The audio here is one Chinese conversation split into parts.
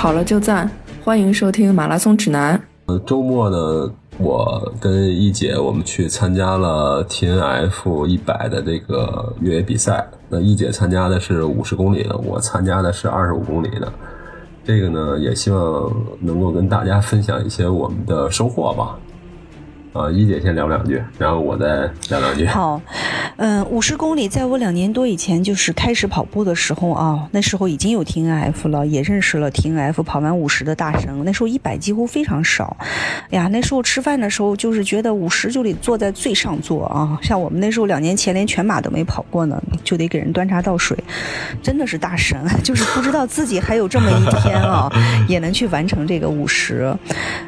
好了就赞，欢迎收听马拉松指南。呃，周末呢，我跟一姐我们去参加了 T N F 一百的这个越野比赛。那一姐参加的是五十公里的，我参加的是二十五公里的。这个呢，也希望能够跟大家分享一些我们的收获吧。啊，一姐先聊两句，然后我再聊两句。好，嗯，五十公里，在我两年多以前就是开始跑步的时候啊，那时候已经有 T N F 了，也认识了 T N F 跑完五十的大神。那时候一百几乎非常少，哎呀，那时候吃饭的时候就是觉得五十就得坐在最上座啊。像我们那时候两年前连全马都没跑过呢，就得给人端茶倒水，真的是大神，就是不知道自己还有这么一天啊，也能去完成这个五十。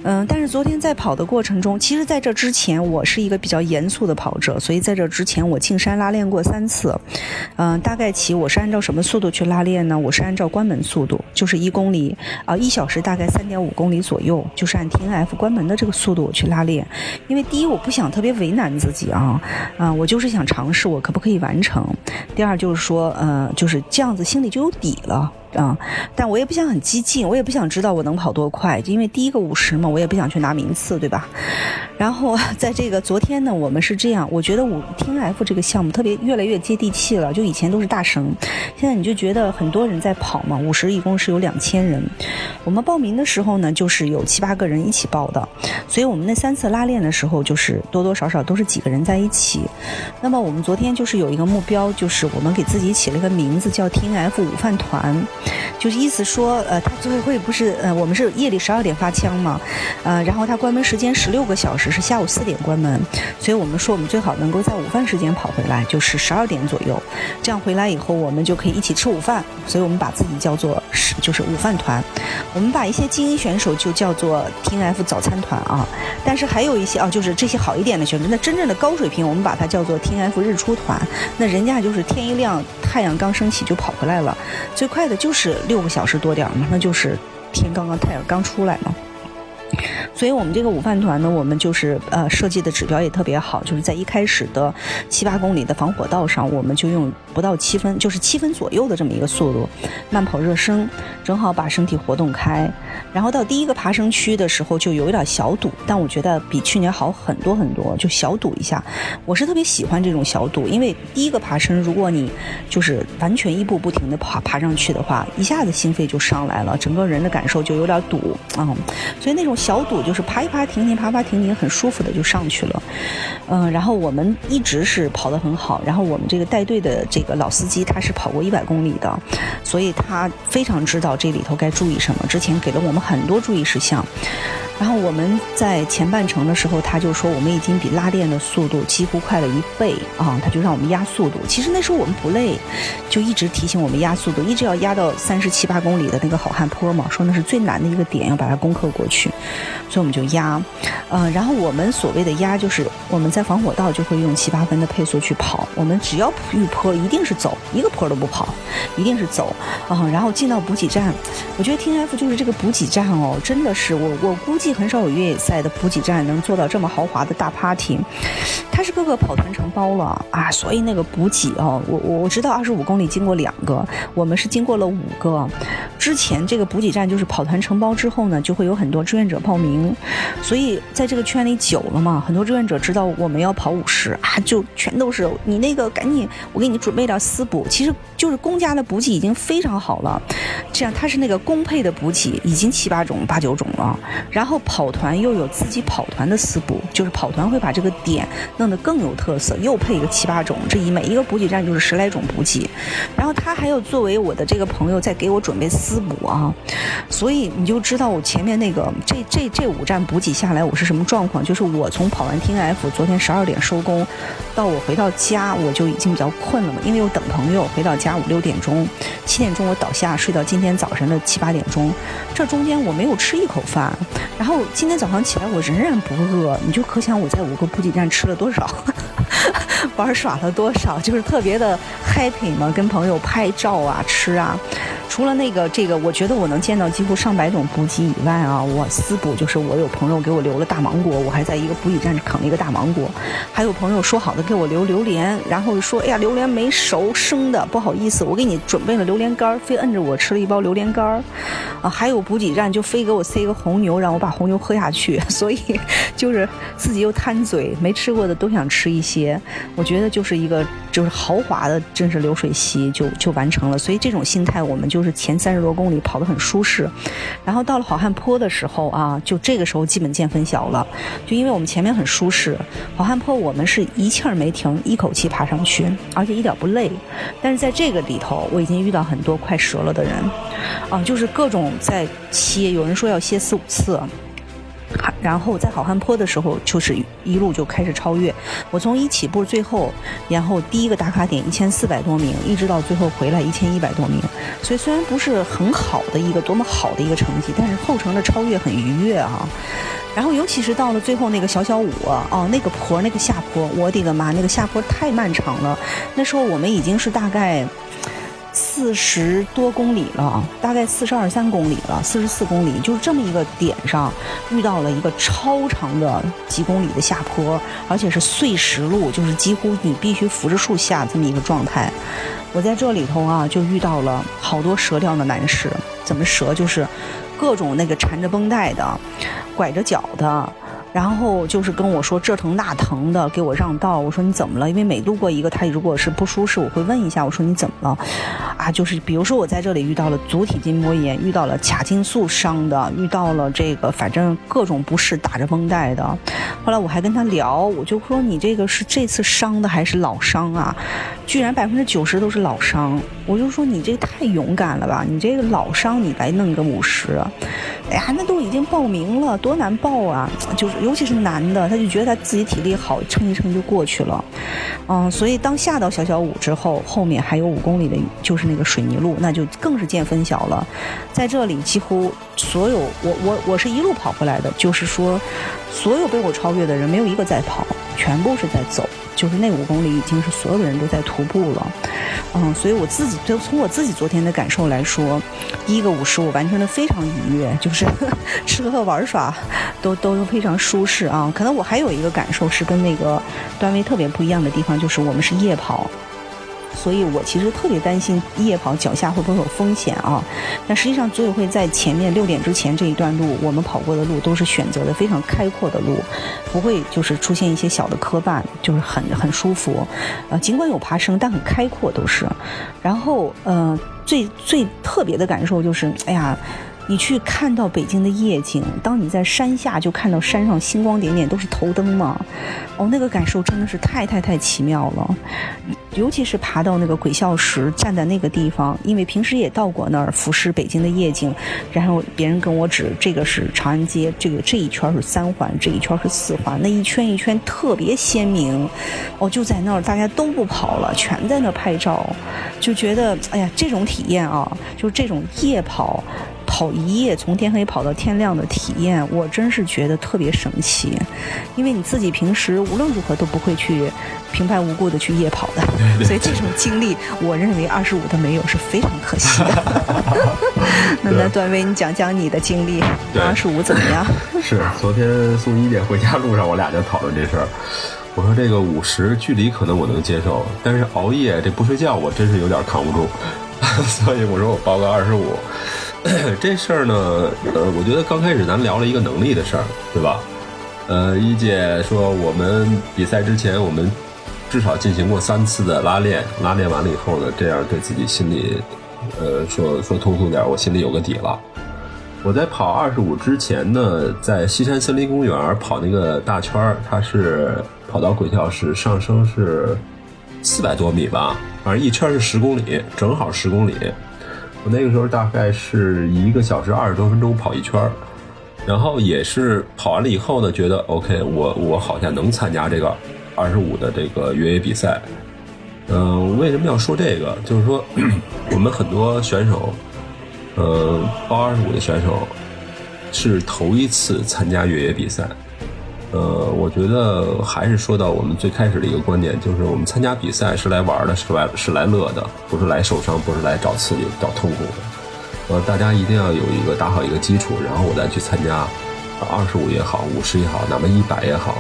嗯，但是昨天在跑的过程中，其实在这。之前我是一个比较严肃的跑者，所以在这之前我进山拉练过三次。嗯，大概起我是按照什么速度去拉练呢？我是按照关门速度，就是一公里啊一小时大概三点五公里左右，就是按 T N F 关门的这个速度去拉练。因为第一我不想特别为难自己啊，啊我就是想尝试我可不可以完成。第二就是说，呃就是这样子心里就有底了。啊，但我也不想很激进，我也不想知道我能跑多快，因为第一个五十嘛，我也不想去拿名次，对吧？然后 在这个昨天呢，我们是这样，我觉得五 T N F 这个项目特别越来越接地气了，就以前都是大神，现在你就觉得很多人在跑嘛，五十一共是有两千人，我们报名的时候呢，就是有七八个人一起报的，所以我们那三次拉练的时候，就是多多少少都是几个人在一起。那么我们昨天就是有一个目标，就是我们给自己起了一个名字叫 T N F 午饭团。就是意思说，呃，他组委会不是，呃，我们是夜里十二点发枪嘛，呃，然后他关门时间十六个小时，是下午四点关门，所以我们说我们最好能够在午饭时间跑回来，就是十二点左右，这样回来以后我们就可以一起吃午饭，所以我们把自己叫做是就是午饭团，我们把一些精英选手就叫做 T N F 早餐团啊，但是还有一些啊，就是这些好一点的选手，那真正的高水平，我们把它叫做 T N F 日出团，那人家就是天一亮，太阳刚升起就跑回来了，最快的就是。六个小时多点嘛，那就是天刚刚太阳刚出来嘛。所以我们这个午饭团呢，我们就是呃设计的指标也特别好，就是在一开始的七八公里的防火道上，我们就用不到七分，就是七分左右的这么一个速度慢跑热身，正好把身体活动开。然后到第一个爬升区的时候就有一点小堵，但我觉得比去年好很多很多，就小堵一下。我是特别喜欢这种小堵，因为第一个爬升，如果你就是完全一步不停的爬爬上去的话，一下子心肺就上来了，整个人的感受就有点堵啊。所以那种小堵就是爬一爬停停，爬爬停停，很舒服的就上去了。嗯，然后我们一直是跑得很好，然后我们这个带队的这个老司机他是跑过一百公里的，所以他非常知道这里头该注意什么，之前给了我们。很多注意事项，然后我们在前半程的时候，他就说我们已经比拉练的速度几乎快了一倍啊，他就让我们压速度。其实那时候我们不累，就一直提醒我们压速度，一直要压到三十七八公里的那个好汉坡嘛，说那是最难的一个点，要把它攻克过去，所以我们就压。呃，然后我们所谓的压，就是我们在防火道就会用七八分的配速去跑，我们只要遇坡一定是走，一个坡都不跑，一定是走啊。然后进到补给站，我觉得 T F 就是这个补给。站哦，真的是我我估计很少有越野赛的补给站能做到这么豪华的大 party，它是各个跑团承包了啊，所以那个补给哦，我我我知道二十五公里经过两个，我们是经过了五个。之前这个补给站就是跑团承包之后呢，就会有很多志愿者报名，所以在这个圈里久了嘛，很多志愿者知道我们要跑五十啊，就全都是你那个赶紧，我给你准备点私补，其实就是公家的补给已经非常好了，这样它是那个公配的补给已经。七八种、八九种了，然后跑团又有自己跑团的私补，就是跑团会把这个点弄得更有特色，又配一个七八种，这一每一个补给站就是十来种补给，然后他还有作为我的这个朋友在给我准备私补啊，所以你就知道我前面那个这这这五站补给下来我是什么状况，就是我从跑完 T N F 昨天十二点收工，到我回到家我就已经比较困了嘛，因为我等朋友回到家五六点钟，七点钟我倒下睡到今天早晨的七八点钟，这中间。我没有吃一口饭，然后今天早上起来我仍然不饿，你就可想我在五个补给站吃了多少。玩耍了多少，就是特别的 happy 嘛，跟朋友拍照啊，吃啊。除了那个这个，我觉得我能见到几乎上百种补给以外啊，我私补就是我有朋友给我留了大芒果，我还在一个补给站啃了一个大芒果，还有朋友说好的给我留榴莲，然后说哎呀榴莲没熟生的，不好意思，我给你准备了榴莲干儿，非摁着我吃了一包榴莲干儿，啊，还有补给站就非给我塞一个红牛，让我把红牛喝下去，所以就是自己又贪嘴，没吃过的都想吃一些，我觉得就是一个就是豪华的，真是流水席就就完成了，所以这种心态我们就。就是前三十多公里跑得很舒适，然后到了好汉坡的时候啊，就这个时候基本见分晓了。就因为我们前面很舒适，好汉坡我们是一气儿没停，一口气爬上去，而且一点不累。但是在这个里头，我已经遇到很多快折了的人，啊，就是各种在歇，有人说要歇四五次。然后在好汉坡的时候，就是一路就开始超越。我从一起步最后，然后第一个打卡点一千四百多名，一直到最后回来一千一百多名。所以虽然不是很好的一个多么好的一个成绩，但是后程的超越很愉悦啊。然后尤其是到了最后那个小小五哦，那个坡那个下坡，我的个妈，那个下坡太漫长了。那时候我们已经是大概。四十多公里了，大概四十二三公里了，四十四公里，就是这么一个点上，遇到了一个超长的几公里的下坡，而且是碎石路，就是几乎你必须扶着树下这么一个状态。我在这里头啊，就遇到了好多折掉的男士，怎么折？就是各种那个缠着绷带的，拐着脚的。然后就是跟我说这疼那疼的，给我让道。我说你怎么了？因为每路过一个，他如果是不舒适，我会问一下。我说你怎么了？啊，就是比如说我在这里遇到了足底筋膜炎，遇到了髂胫束伤的，遇到了这个反正各种不适，打着绷带的。后来我还跟他聊，我就说你这个是这次伤的还是老伤啊？居然百分之九十都是老伤。我就说你这太勇敢了吧？你这个老伤你来弄个五十？哎呀，那都已经报名了，多难报啊！就是。尤其是男的，他就觉得他自己体力好，撑一撑就过去了，嗯，所以当下到小小五之后，后面还有五公里的，就是那个水泥路，那就更是见分晓了。在这里，几乎所有我我我是一路跑回来的，就是说，所有被我超越的人，没有一个在跑，全部是在走。就是那五公里已经是所有的人都在徒步了，嗯，所以我自己就从我自己昨天的感受来说，第一个五十我完成的非常愉悦，就是 吃喝玩耍都都非常舒适啊。可能我还有一个感受是跟那个段位特别不一样的地方，就是我们是夜跑。所以我其实特别担心夜跑脚下会不会有风险啊？但实际上组委会在前面六点之前这一段路，我们跑过的路都是选择的非常开阔的路，不会就是出现一些小的磕绊，就是很很舒服。呃，尽管有爬升，但很开阔都是。然后呃，最最特别的感受就是，哎呀。你去看到北京的夜景，当你在山下就看到山上星光点点，都是头灯嘛，哦，那个感受真的是太太太奇妙了。尤其是爬到那个鬼笑石，站在那个地方，因为平时也到过那儿俯视北京的夜景，然后别人跟我指这个是长安街，这个这一圈是三环，这一圈是四环，那一圈一圈特别鲜明。哦，就在那儿，大家都不跑了，全在那儿拍照，就觉得哎呀，这种体验啊，就是这种夜跑。跑一夜，从天黑跑到天亮的体验，我真是觉得特别神奇。因为你自己平时无论如何都不会去平白无故的去夜跑的，所以这种经历，我认为二十五的没有是非常可惜的。那那段威，你讲讲你的经历，二十五怎么样？是昨天送一姐回家路上，我俩就讨论这事儿。我说这个五十距离可能我能接受，但是熬夜这不睡觉，我真是有点扛不住。所以我说我报个二十五。这事儿呢，呃，我觉得刚开始咱聊了一个能力的事儿，对吧？呃，一姐说我们比赛之前，我们至少进行过三次的拉练，拉练完了以后呢，这样对自己心里，呃，说说通俗点，我心里有个底了。我在跑二十五之前呢，在西山森林公园跑那个大圈儿，它是跑到轨道是上升是四百多米吧，反正一圈是十公里，正好十公里。我那个时候大概是一个小时二十多分钟跑一圈，然后也是跑完了以后呢，觉得 OK，我我好像能参加这个二十五的这个越野比赛。嗯，为什么要说这个？就是说我们很多选手，呃，报二十五的选手是头一次参加越野比赛。呃，我觉得还是说到我们最开始的一个观点，就是我们参加比赛是来玩的，是来是来乐的，不是来受伤，不是来找刺激、找痛苦的。呃，大家一定要有一个打好一个基础，然后我再去参加二十五也好，五十也好，哪怕一百也好，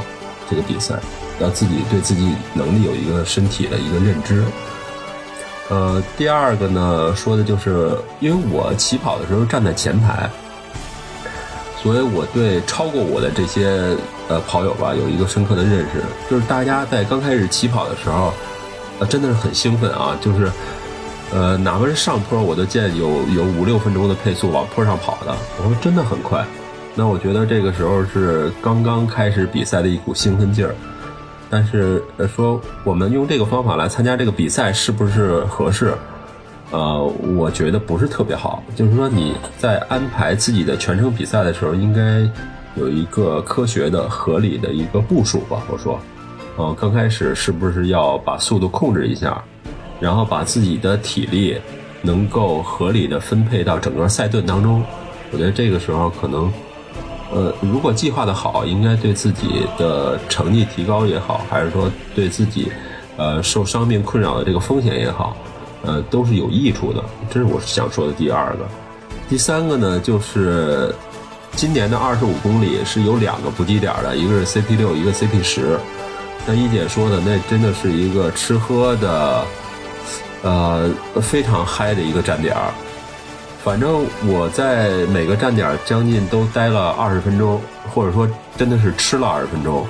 这个比赛，要自己对自己能力有一个身体的一个认知。呃，第二个呢，说的就是因为我起跑的时候站在前排。所以我对超过我的这些呃跑友吧有一个深刻的认识，就是大家在刚开始起跑的时候，呃真的是很兴奋啊，就是呃哪怕是上坡，我都见有有五六分钟的配速往坡上跑的，我说真的很快。那我觉得这个时候是刚刚开始比赛的一股兴奋劲儿，但是说我们用这个方法来参加这个比赛是不是合适？呃，我觉得不是特别好。就是说，你在安排自己的全程比赛的时候，应该有一个科学的、合理的一个部署吧。我说，呃，刚开始是不是要把速度控制一下，然后把自己的体力能够合理的分配到整个赛段当中？我觉得这个时候可能，呃，如果计划的好，应该对自己的成绩提高也好，还是说对自己呃受伤病困扰的这个风险也好。呃，都是有益处的，这是我想说的第二个。第三个呢，就是今年的二十五公里是有两个补给点的，一个是 CP 六，一个 CP 十。像一姐说的，那真的是一个吃喝的，呃，非常嗨的一个站点。反正我在每个站点将近都待了二十分钟，或者说真的是吃了二十分钟。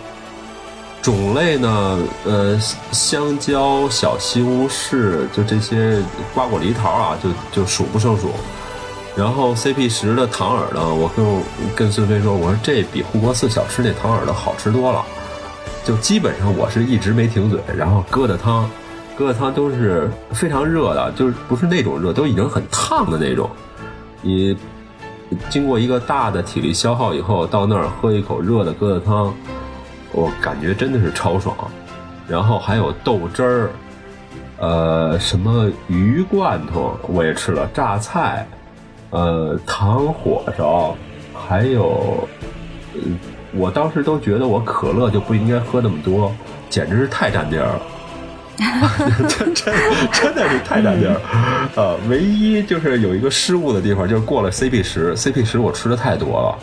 种类呢，呃，香蕉、小西红柿，就这些瓜果梨桃啊，就就数不胜数。然后 CP 十的糖饵呢，我跟跟孙飞说，我说这比护国寺小吃那糖饵的好吃多了。就基本上我是一直没停嘴，然后疙瘩汤，疙瘩汤都是非常热的，就是不是那种热，都已经很烫的那种。你经过一个大的体力消耗以后，到那儿喝一口热的疙瘩汤。我感觉真的是超爽，然后还有豆汁儿，呃，什么鱼罐头我也吃了，榨菜，呃，糖火烧，还有，我当时都觉得我可乐就不应该喝那么多，简直是太占地儿了，真真真的是太占地儿，呃，唯一就是有一个失误的地方，就是过了 CP 十，CP 十我吃的太多了。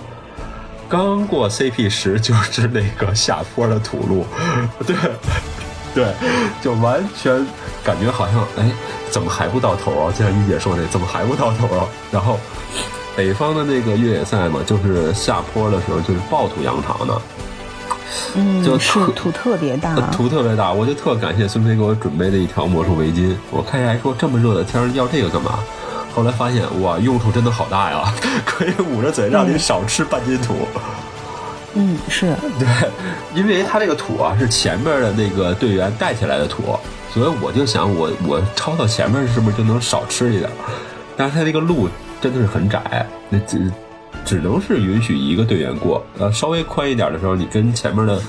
刚过 CP 十就是那个下坡的土路，对，对，就完全感觉好像哎，怎么还不到头啊？就像一姐说的，怎么还不到头啊？然后北方的那个越野赛嘛，就是下坡的时候就是暴土扬长的，嗯，就是土特别大，土特别大。我就特感谢孙飞给我准备的一条魔术围巾。我看下还说这么热的天要这个干嘛？后来发现哇，用处真的好大呀！可以捂着嘴让你少吃半斤土。嗯，嗯是 对，因为它这个土啊是前面的那个队员带起来的土，所以我就想我我超到前面是不是就能少吃一点？但是它这个路真的是很窄，那只只能是允许一个队员过。呃，稍微宽一点的时候，你跟前面的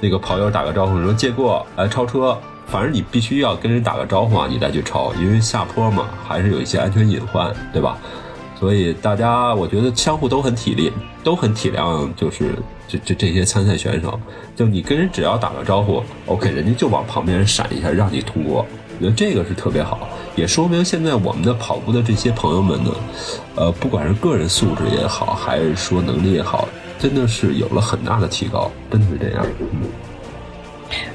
那个跑友打个招呼，说借过来超车。反正你必须要跟人打个招呼啊，你再去超，因为下坡嘛，还是有一些安全隐患，对吧？所以大家我觉得相互都很体力，都很体谅，就是这这这些参赛选手，就你跟人只要打个招呼，OK，人家就往旁边闪一下，让你通过。我觉得这个是特别好，也说明现在我们的跑步的这些朋友们呢，呃，不管是个人素质也好，还是说能力也好，真的是有了很大的提高，真的是这样。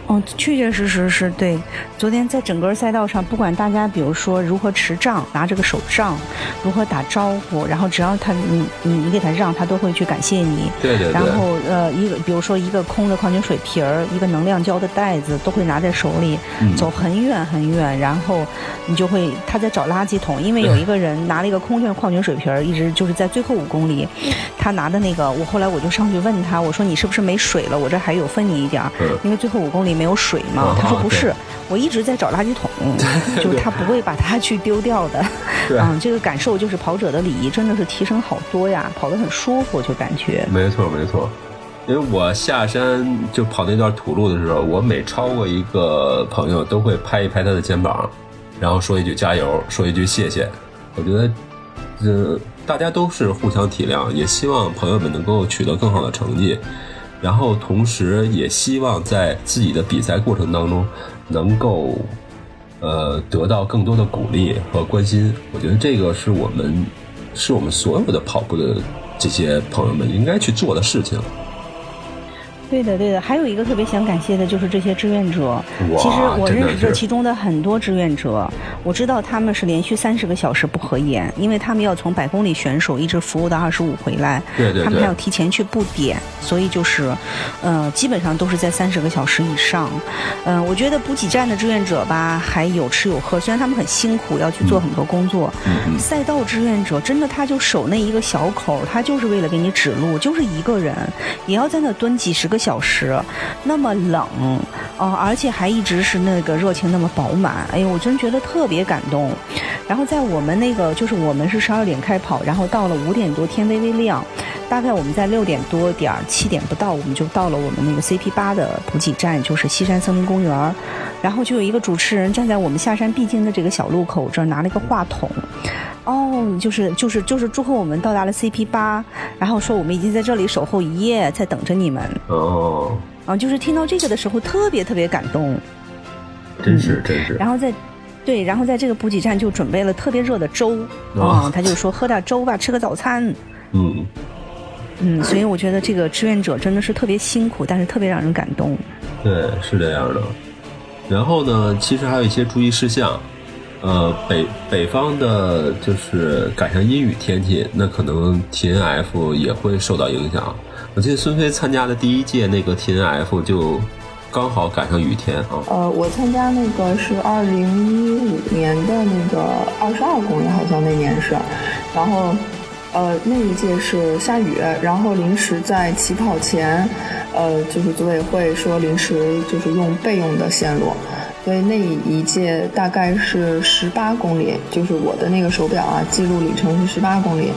哦，确确实实是对。昨天在整个赛道上，不管大家比如说如何持杖，拿着个手杖，如何打招呼，然后只要他你你你给他让，他都会去感谢你。对对对。然后呃，一个比如说一个空的矿泉水瓶儿，一个能量胶的袋子，都会拿在手里，走很远很远。然后你就会他在找垃圾桶，因为有一个人拿了一个空的矿泉水瓶儿，一直就是在最后五公里，他拿的那个，我后来我就上去问他，我说你是不是没水了？我这还有分你一点儿，因为最后五公里。没有水吗？他说不是，我一直在找垃圾桶，就是他不会把它去丢掉的。嗯，这个感受就是跑者的礼仪真的是提升好多呀，跑得很舒服，就感觉。没错没错，因为我下山就跑那段土路的时候，我每超过一个朋友都会拍一拍他的肩膀，然后说一句加油，说一句谢谢。我觉得，呃，大家都是互相体谅，也希望朋友们能够取得更好的成绩。然后同时也希望在自己的比赛过程当中能够呃得到更多的鼓励和关心。我觉得这个是我们是我们所有的跑步的这些朋友们应该去做的事情。对的，对的，还有一个特别想感谢的就是这些志愿者。其实我认识这其中的很多志愿者，我知道他们是连续三十个小时不合眼，因为他们要从百公里选手一直服务到二十五回来，对对对他们还要提前去布点，所以就是，呃，基本上都是在三十个小时以上。嗯、我觉得补给站的志愿者吧，还有吃有喝，虽然他们很辛苦，要去做很多工作。嗯赛道志愿者真的，他就守那一个小口，他就是为了给你指路，就是一个人，也要在那蹲几十个小时，那么冷，哦、而且还一直是那个热情那么饱满，哎呦，我真觉得特别感动。然后在我们那个，就是我们是十二点开跑，然后到了五点多天微微亮，大概我们在六点多点儿七点不到，我们就到了我们那个 CP 八的补给站，就是西山森林公园。然后就有一个主持人站在我们下山必经的这个小路口这儿，拿了一个话筒。哦，就是就是就是祝贺我们到达了 CP 八，然后说我们已经在这里守候一夜，在等着你们。哦，啊，就是听到这个的时候特别特别感动。真是真是。然后在，对，然后在这个补给站就准备了特别热的粥哦啊、他就说喝点粥吧，吃个早餐。嗯，嗯，所以我觉得这个志愿者真的是特别辛苦，但是特别让人感动。对，是这样的。然后呢，其实还有一些注意事项。呃，北北方的，就是赶上阴雨天气，那可能 T N F 也会受到影响。我记得孙飞参加的第一届那个 T N F 就刚好赶上雨天啊。呃，我参加那个是二零一五年的那个二十二公里，好像那年是，然后呃那一届是下雨，然后临时在起跑前，呃就是组委会说临时就是用备用的线路。所以那一届大概是十八公里，就是我的那个手表啊，记录里程是十八公里，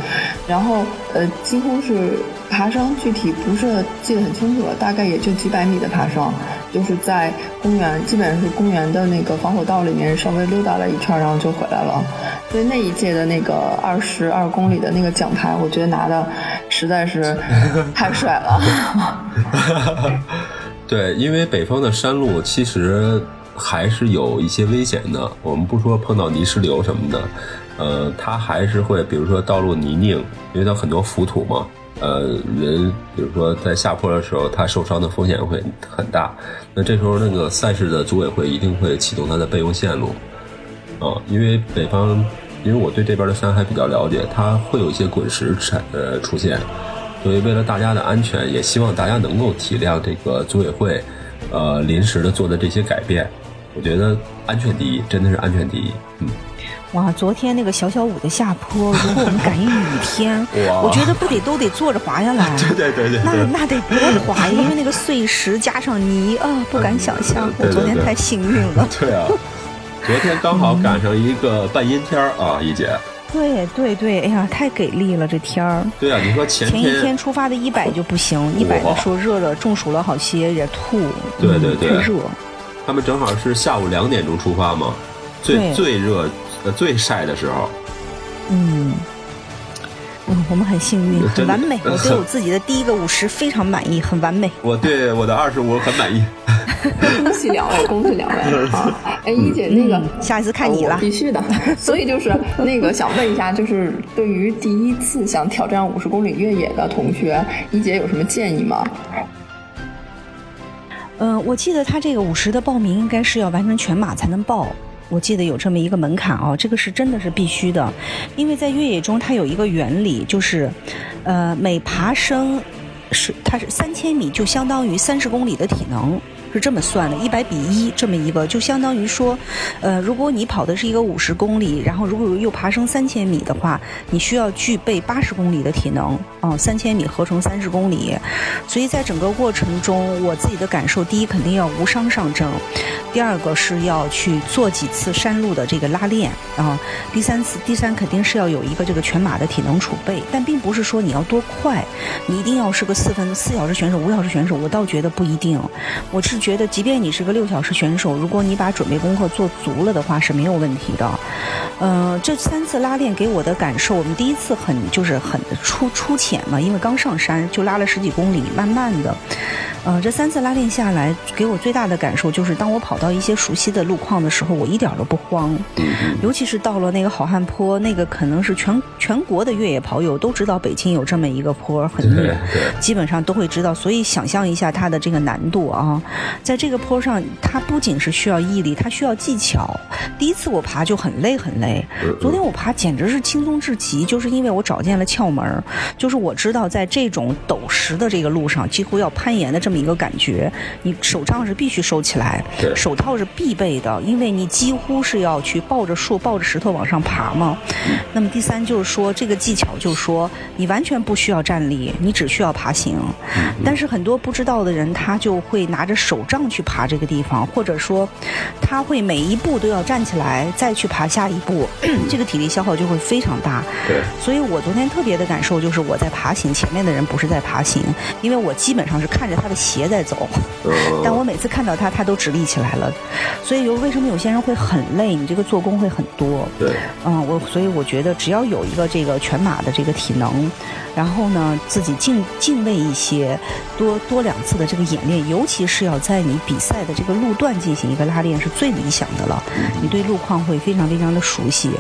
然后呃几乎是爬升，具体不是记得很清楚了，大概也就几百米的爬升，就是在公园，基本上是公园的那个防火道里面稍微溜达了一圈，然后就回来了。所以那一届的那个二十二公里的那个奖牌，我觉得拿的实在是太帅了。对，因为北方的山路其实还是有一些危险的。我们不说碰到泥石流什么的，呃，它还是会，比如说道路泥泞，因为它很多浮土嘛，呃，人比如说在下坡的时候，他受伤的风险会很大。那这时候那个赛事的组委会一定会启动它的备用线路，啊，因为北方，因为我对这边的山还比较了解，它会有一些滚石产呃出现。所以，为了大家的安全，也希望大家能够体谅这个组委会，呃，临时的做的这些改变。我觉得安全第一，真的是安全第一。嗯，哇，昨天那个小小五的下坡，如果我们赶上雨天，我觉得不得都得坐着滑下来。对对对对那那得多滑呀！因为那个碎石加上泥啊，不敢想象。对对对我昨天太幸运了。对啊，昨天刚好赶上一个半阴天儿啊，一姐。对对对，哎呀，太给力了这天儿。对啊，你说前前一天出发的一百就不行，一百的说热的中暑了好些，也吐。对对对嗯太热。他们正好是下午两点钟出发嘛，最最热、呃最晒的时候。嗯，嗯，我们很幸运，很完美。我对我自己的第一个五十非常满意，很完美。我对我的二十五很满意。恭喜两位，恭喜两位啊！哎，一姐那个。嗯下一次看你了哦。必须的。所以就是那个想问一下，就是对于第一次想挑战五十公里越野的同学，一姐有什么建议吗？嗯、我记得他这个五十的报名应该是要完成全马才能报。我记得有这么一个门槛哦，这个是真的是必须的，因为在越野中它有一个原理，就是，呃，每爬升是它是三千米就相当于三十公里的体能。是这么算的，一百比一这么一个，就相当于说，呃，如果你跑的是一个五十公里，然后如果又爬升三千米的话，你需要具备八十公里的体能哦，三千米合成三十公里，所以在整个过程中，我自己的感受，第一肯定要无伤上阵，第二个是要去做几次山路的这个拉练啊，第三次第三肯定是要有一个这个全马的体能储备，但并不是说你要多快，你一定要是个四分四小时选手、五小时选手，我倒觉得不一定，我是觉得，即便你是个六小时选手，如果你把准备功课做足了的话，是没有问题的。嗯，这三次拉练给我的感受，我们第一次很就是很初初浅嘛，因为刚上山就拉了十几公里，慢慢的。呃，这三次拉练下来，给我最大的感受就是，当我跑到一些熟悉的路况的时候，我一点都不慌。尤其是到了那个好汉坡，那个可能是全全国的越野跑友都知道北京有这么一个坡，很对，基本上都会知道。所以想象一下它的这个难度啊，在这个坡上，它不仅是需要毅力，它需要技巧。第一次我爬就很累很累，昨天我爬简直是轻松至极，就是因为我找见了窍门，就是我知道在这种陡石的这个路上，几乎要攀岩的这么。这么一个感觉，你手杖是必须收起来，手套是必备的，因为你几乎是要去抱着树、抱着石头往上爬嘛。那么第三就是说，这个技巧就是说，你完全不需要站立，你只需要爬行。但是很多不知道的人，他就会拿着手杖去爬这个地方，或者说他会每一步都要站起来再去爬下一步，这个体力消耗就会非常大。对，所以我昨天特别的感受就是我在爬行，前面的人不是在爬行，因为我基本上是看着他的。斜在走，但我每次看到他，他都直立起来了，所以有为什么有些人会很累？你这个做工会很多。对，嗯，我所以我觉得只要有一个这个全马的这个体能，然后呢自己敬敬畏一些，多多两次的这个演练，尤其是要在你比赛的这个路段进行一个拉练，是最理想的了。你对路况会非常非常的熟悉。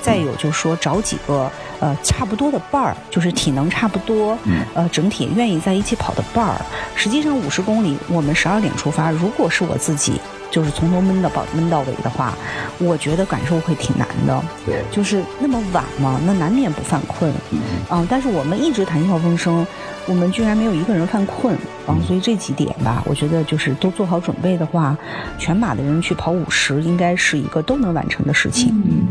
再有就是说找几个呃差不多的伴儿，就是体能差不多，呃整体愿意在一起跑的伴儿，实际。上五十公里，我们十二点出发。如果是我自己，就是从头闷到饱，闷到尾的话，我觉得感受会挺难的。对，就是那么晚嘛，那难免不犯困。嗯，但是我们一直谈笑风生，我们居然没有一个人犯困。嗯，所以这几点吧，我觉得就是都做好准备的话，全马的人去跑五十，应该是一个都能完成的事情。嗯，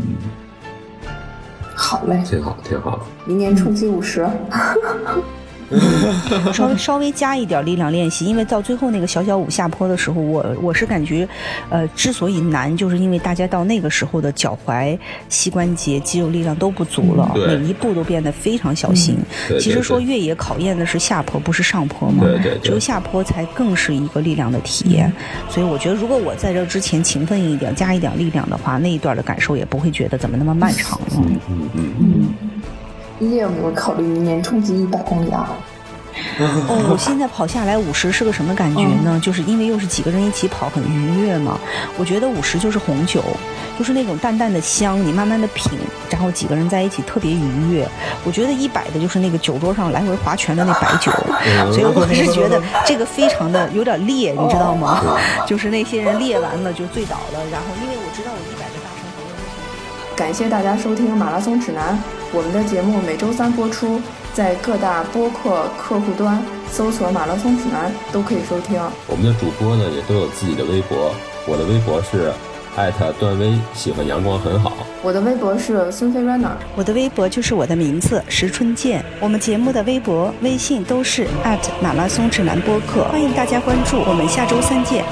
好嘞，挺好，挺好。明年冲击五十。稍微稍微加一点力量练习，因为到最后那个小小五下坡的时候，我我是感觉，呃，之所以难，就是因为大家到那个时候的脚踝、膝关节肌肉力量都不足了，每一步都变得非常小心。其实说越野考验的是下坡，不是上坡嘛，只有下坡才更是一个力量的体验。所以我觉得，如果我在这之前勤奋一点，加一点力量的话，那一段的感受也不会觉得怎么那么漫长了。嗯嗯嗯。你有没有考虑明年冲击一百公里啊？哦，我现在跑下来五十是个什么感觉呢？就是因为又是几个人一起跑，很愉悦嘛。我觉得五十就是红酒，就是那种淡淡的香，你慢慢的品，然后几个人在一起特别愉悦。我觉得一百的就是那个酒桌上来回划拳的那白酒，所以我是觉得这个非常的有点烈，你知道吗？就是那些人烈完了就醉倒了，然后因为我知道我一百个大神朋友。感谢大家收听马拉松指南。我们的节目每周三播出，在各大播客客户端搜索“马拉松指南”都可以收听。我们的主播呢也都有自己的微博，我的微博是艾特段威，喜欢阳光很好。我的微博是孙飞 runner，我的微博就是我的名字石春健。我们节目的微博、微信都是艾特马拉松指南播客，欢迎大家关注。我们下周三见。